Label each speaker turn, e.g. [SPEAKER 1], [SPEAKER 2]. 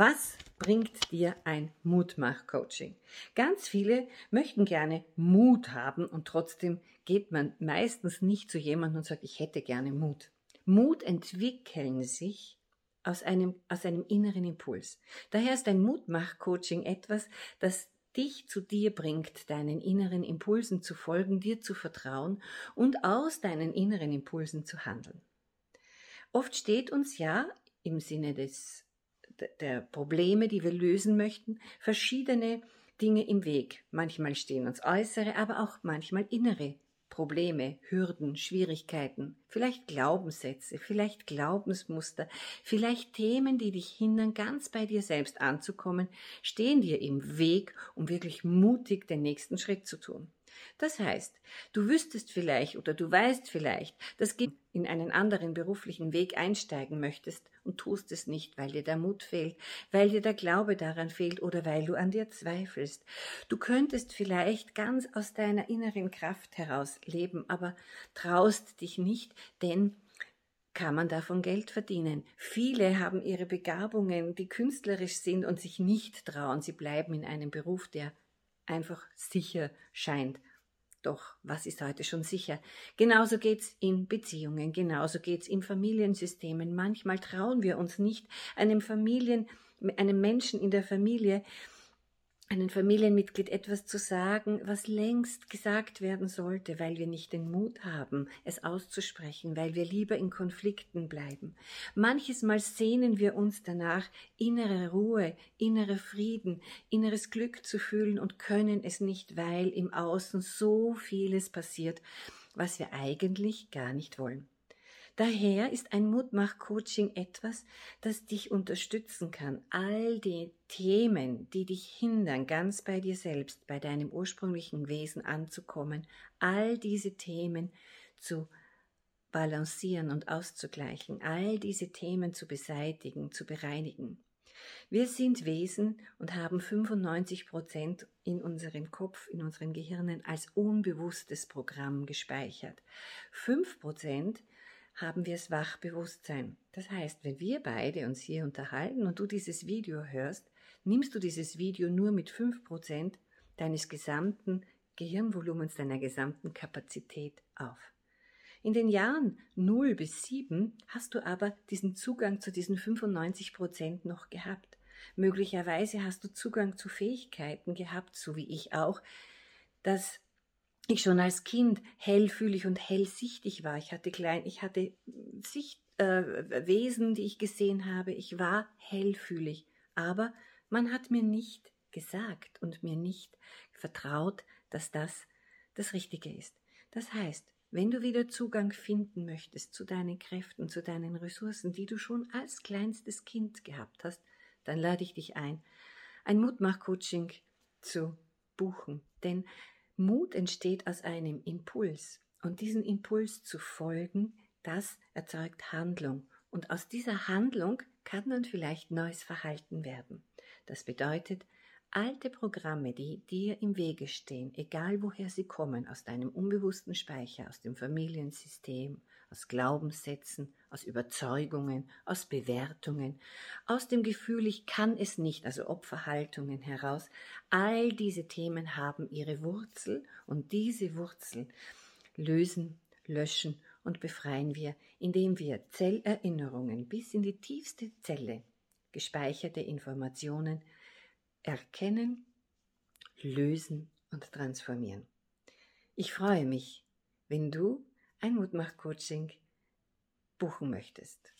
[SPEAKER 1] Was bringt dir ein Mutmach-Coaching? Ganz viele möchten gerne Mut haben und trotzdem geht man meistens nicht zu jemandem und sagt, ich hätte gerne Mut. Mut entwickeln sich aus einem, aus einem inneren Impuls. Daher ist ein Mutmach-Coaching etwas, das dich zu dir bringt, deinen inneren Impulsen zu folgen, dir zu vertrauen und aus deinen inneren Impulsen zu handeln. Oft steht uns ja im Sinne des, der Probleme, die wir lösen möchten, verschiedene Dinge im Weg. Manchmal stehen uns äußere, aber auch manchmal innere Probleme, Hürden, Schwierigkeiten, vielleicht Glaubenssätze, vielleicht Glaubensmuster, vielleicht Themen, die dich hindern, ganz bei dir selbst anzukommen, stehen dir im Weg, um wirklich mutig den nächsten Schritt zu tun. Das heißt, du wüsstest vielleicht oder du weißt vielleicht, dass du in einen anderen beruflichen Weg einsteigen möchtest und tust es nicht, weil dir der Mut fehlt, weil dir der Glaube daran fehlt oder weil du an dir zweifelst. Du könntest vielleicht ganz aus deiner inneren Kraft heraus leben, aber traust dich nicht, denn kann man davon Geld verdienen. Viele haben ihre Begabungen, die künstlerisch sind und sich nicht trauen. Sie bleiben in einem Beruf, der einfach sicher scheint. Doch was ist heute schon sicher? Genauso geht's in Beziehungen, genauso geht's in Familiensystemen. Manchmal trauen wir uns nicht, einem Familien, einem Menschen in der Familie einem Familienmitglied etwas zu sagen, was längst gesagt werden sollte, weil wir nicht den Mut haben, es auszusprechen, weil wir lieber in Konflikten bleiben. Manches Mal sehnen wir uns danach, innere Ruhe, innere Frieden, inneres Glück zu fühlen und können es nicht, weil im Außen so vieles passiert, was wir eigentlich gar nicht wollen. Daher ist ein Mutmach-Coaching etwas, das dich unterstützen kann, all die Themen, die dich hindern, ganz bei dir selbst, bei deinem ursprünglichen Wesen anzukommen, all diese Themen zu balancieren und auszugleichen, all diese Themen zu beseitigen, zu bereinigen. Wir sind Wesen und haben 95 Prozent in unserem Kopf, in unseren Gehirnen als unbewusstes Programm gespeichert. 5 Prozent haben wir das Wachbewusstsein. Das heißt, wenn wir beide uns hier unterhalten und du dieses Video hörst, nimmst du dieses Video nur mit 5% deines gesamten Gehirnvolumens, deiner gesamten Kapazität auf. In den Jahren 0 bis 7 hast du aber diesen Zugang zu diesen 95% noch gehabt. Möglicherweise hast du Zugang zu Fähigkeiten gehabt, so wie ich auch, dass ich schon als Kind hellfühlig und hellsichtig war. Ich hatte klein, ich hatte Sicht, äh, Wesen, die ich gesehen habe. Ich war hellfühlig. Aber man hat mir nicht gesagt und mir nicht vertraut, dass das das Richtige ist. Das heißt, wenn du wieder Zugang finden möchtest zu deinen Kräften, zu deinen Ressourcen, die du schon als kleinstes Kind gehabt hast, dann lade ich dich ein, ein Mutmach-Coaching zu buchen. Denn Mut entsteht aus einem Impuls und diesen Impuls zu folgen, das erzeugt Handlung und aus dieser Handlung kann dann vielleicht neues Verhalten werden. Das bedeutet, alte Programme, die dir im Wege stehen, egal woher sie kommen, aus deinem unbewussten Speicher, aus dem Familiensystem, aus Glaubenssätzen, aus Überzeugungen, aus Bewertungen, aus dem Gefühl, ich kann es nicht, also Opferhaltungen heraus. All diese Themen haben ihre Wurzel und diese Wurzel lösen, löschen und befreien wir, indem wir Zellerinnerungen bis in die tiefste Zelle gespeicherte Informationen erkennen, lösen und transformieren. Ich freue mich, wenn du ein Mutmach-Coaching buchen möchtest.